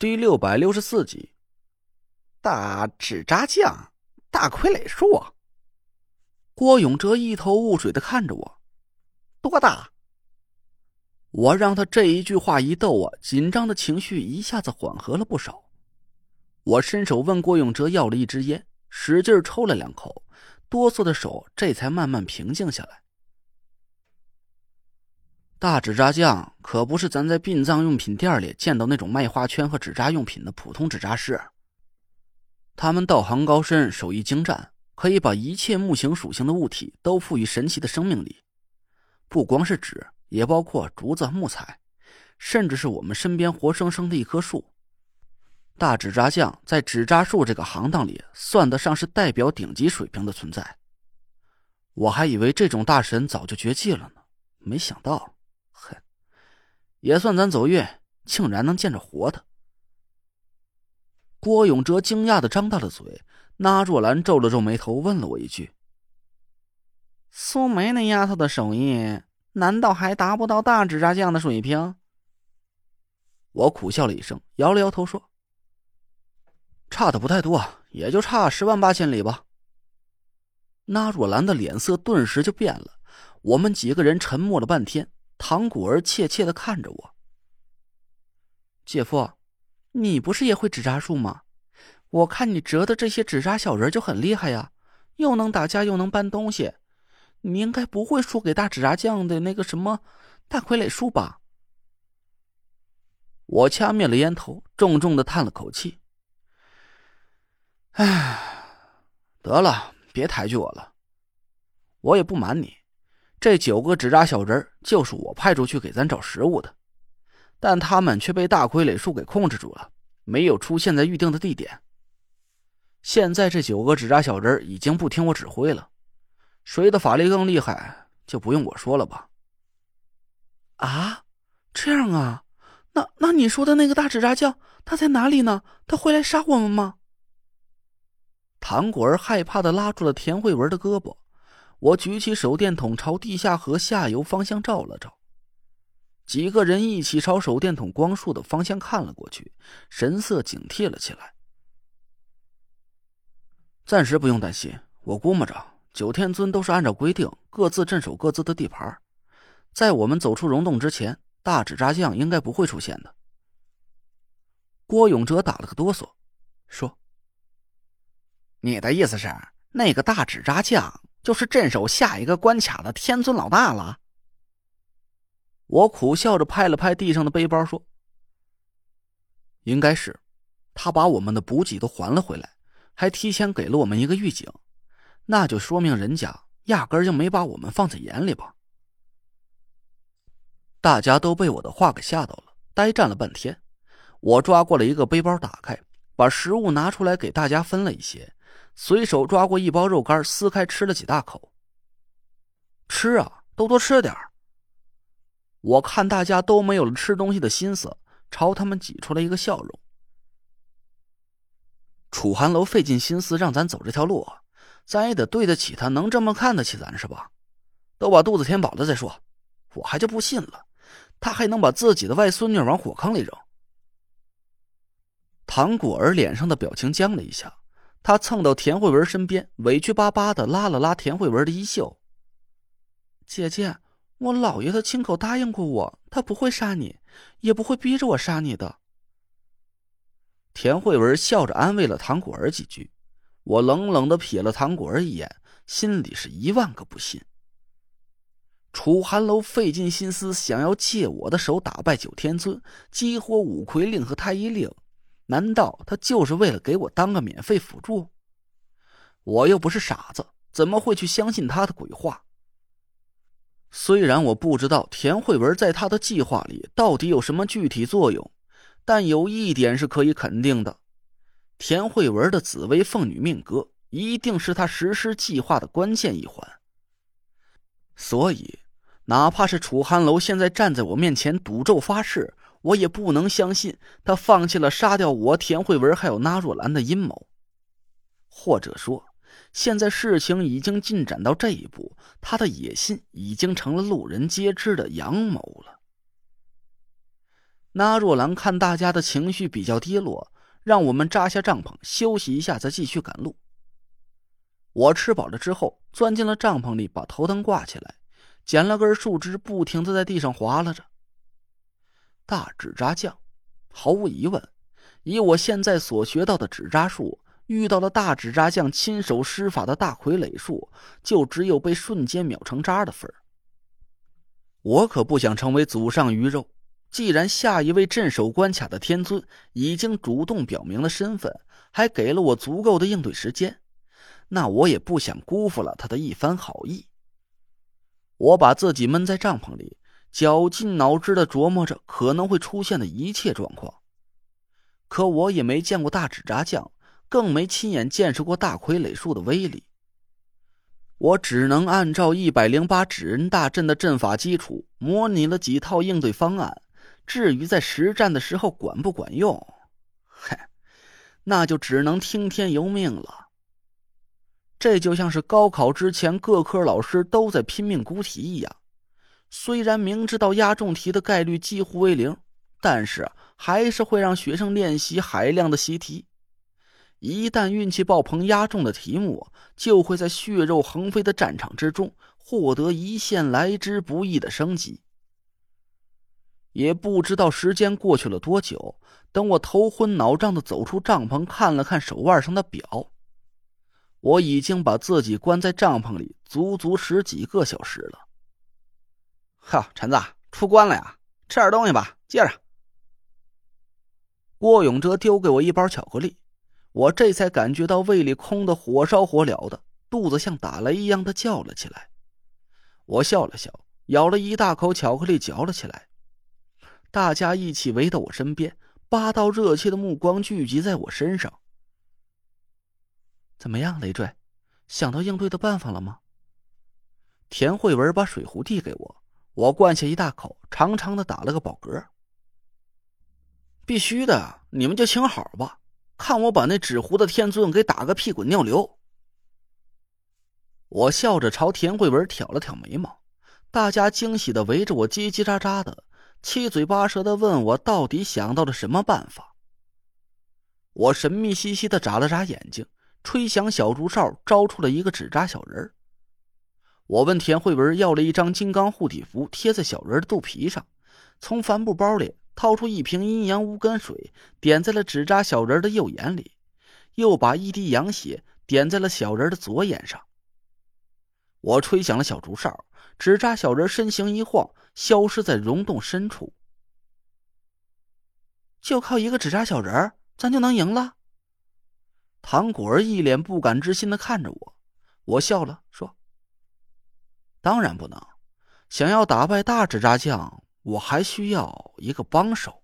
第六百六十四集，大纸扎匠，大傀儡术。郭永哲一头雾水的看着我，多大？我让他这一句话一逗啊，紧张的情绪一下子缓和了不少。我伸手问郭永哲要了一支烟，使劲抽了两口，哆嗦的手这才慢慢平静下来。大纸扎匠可不是咱在殡葬用品店里见到那种卖花圈和纸扎用品的普通纸扎师。他们道行高深，手艺精湛，可以把一切木形属性的物体都赋予神奇的生命力。不光是纸，也包括竹子、木材，甚至是我们身边活生生的一棵树。大纸扎匠在纸扎术这个行当里，算得上是代表顶级水平的存在。我还以为这种大神早就绝迹了呢，没想到。哼也算咱走运，竟然能见着活的。郭永哲惊讶的张大了嘴，那若兰皱了皱眉头，问了我一句：“苏梅那丫头的手艺，难道还达不到大纸扎匠的水平？”我苦笑了一声，摇了摇头说：“差的不太多，也就差十万八千里吧。”那若兰的脸色顿时就变了，我们几个人沉默了半天。唐古儿怯怯的看着我：“姐夫，你不是也会纸扎术吗？我看你折的这些纸扎小人就很厉害呀，又能打架又能搬东西，你应该不会输给大纸扎匠的那个什么大傀儡术吧？”我掐灭了烟头，重重的叹了口气：“哎，得了，别抬举我了，我也不瞒你。”这九个纸扎小人就是我派出去给咱找食物的，但他们却被大傀儡术给控制住了，没有出现在预定的地点。现在这九个纸扎小人已经不听我指挥了，谁的法力更厉害，就不用我说了吧？啊，这样啊？那那你说的那个大纸扎匠他在哪里呢？他会来杀我们吗？唐果儿害怕的拉住了田慧文的胳膊。我举起手电筒朝地下河下游方向照了照，几个人一起朝手电筒光束的方向看了过去，神色警惕了起来。暂时不用担心，我估摸着九天尊都是按照规定各自镇守各自的地盘，在我们走出溶洞之前，大纸扎匠应该不会出现的。郭永哲打了个哆嗦，说：“你的意思是那个大纸扎匠？”就是镇守下一个关卡的天尊老大了。我苦笑着拍了拍地上的背包，说：“应该是，他把我们的补给都还了回来，还提前给了我们一个预警，那就说明人家压根就没把我们放在眼里吧。”大家都被我的话给吓到了，呆站了半天。我抓过了一个背包，打开，把食物拿出来给大家分了一些。随手抓过一包肉干，撕开吃了几大口。吃啊，都多吃点我看大家都没有了吃东西的心思，朝他们挤出了一个笑容。楚寒楼费尽心思让咱走这条路，咱也得对得起他，能这么看得起咱是吧？都把肚子填饱了再说。我还就不信了，他还能把自己的外孙女往火坑里扔。唐果儿脸上的表情僵了一下。他蹭到田慧文身边，委屈巴巴的拉了拉田慧文的衣袖。姐姐，我姥爷他亲口答应过我，他不会杀你，也不会逼着我杀你的。田慧文笑着安慰了唐果儿几句，我冷冷的瞥了唐果儿一眼，心里是一万个不信。楚寒楼费尽心思想要借我的手打败九天尊，激活五魁令和太医令。难道他就是为了给我当个免费辅助？我又不是傻子，怎么会去相信他的鬼话？虽然我不知道田慧文在他的计划里到底有什么具体作用，但有一点是可以肯定的：田慧文的紫薇凤女命格一定是他实施计划的关键一环。所以，哪怕是楚寒楼现在站在我面前赌咒发誓。我也不能相信他放弃了杀掉我田慧文还有那若兰的阴谋，或者说，现在事情已经进展到这一步，他的野心已经成了路人皆知的阳谋了。那若兰看大家的情绪比较低落，让我们扎下帐篷休息一下，再继续赶路。我吃饱了之后，钻进了帐篷里，把头灯挂起来，捡了根树枝，不停的在地上划拉着。大纸扎匠，毫无疑问，以我现在所学到的纸扎术，遇到了大纸扎匠亲手施法的大傀儡术，就只有被瞬间秒成渣的份儿。我可不想成为祖上鱼肉。既然下一位镇守关卡的天尊已经主动表明了身份，还给了我足够的应对时间。那我也不想辜负了他的一番好意。我把自己闷在帐篷里，绞尽脑汁的琢磨着可能会出现的一切状况。可我也没见过大纸扎匠，更没亲眼见识过大傀儡术的威力。我只能按照一百零八纸人大阵的阵法基础，模拟了几套应对方案。至于在实战的时候管不管用，嗨，那就只能听天由命了。这就像是高考之前各科老师都在拼命估题一样，虽然明知道押中题的概率几乎为零，但是还是会让学生练习海量的习题。一旦运气爆棚押中的题目，就会在血肉横飞的战场之中获得一线来之不易的升级。也不知道时间过去了多久，等我头昏脑胀的走出帐篷，看了看手腕上的表。我已经把自己关在帐篷里足足十几个小时了。哈，陈子出关了呀！吃点东西吧，接着。郭永哲丢给我一包巧克力，我这才感觉到胃里空的火烧火燎的，肚子像打雷一样的叫了起来。我笑了笑，咬了一大口巧克力，嚼了起来。大家一起围到我身边，八道热切的目光聚集在我身上。怎么样，累赘？想到应对的办法了吗？田慧文把水壶递给我，我灌下一大口，长长的打了个饱嗝。必须的，你们就请好吧，看我把那纸糊的天尊给打个屁滚尿流！我笑着朝田慧文挑了挑眉毛，大家惊喜的围着我叽叽喳喳的，七嘴八舌的问我到底想到了什么办法。我神秘兮兮的眨了眨眼睛。吹响小竹哨，招出了一个纸扎小人我问田慧文要了一张金刚护体符，贴在小人的肚皮上。从帆布包里掏出一瓶阴阳无根水，点在了纸扎小人的右眼里，又把一滴阳血点在了小人的左眼上。我吹响了小竹哨，纸扎小人身形一晃，消失在溶洞深处。就靠一个纸扎小人，咱就能赢了？唐果儿一脸不敢置信的看着我，我笑了，说：“当然不能，想要打败大纸扎匠，我还需要一个帮手。”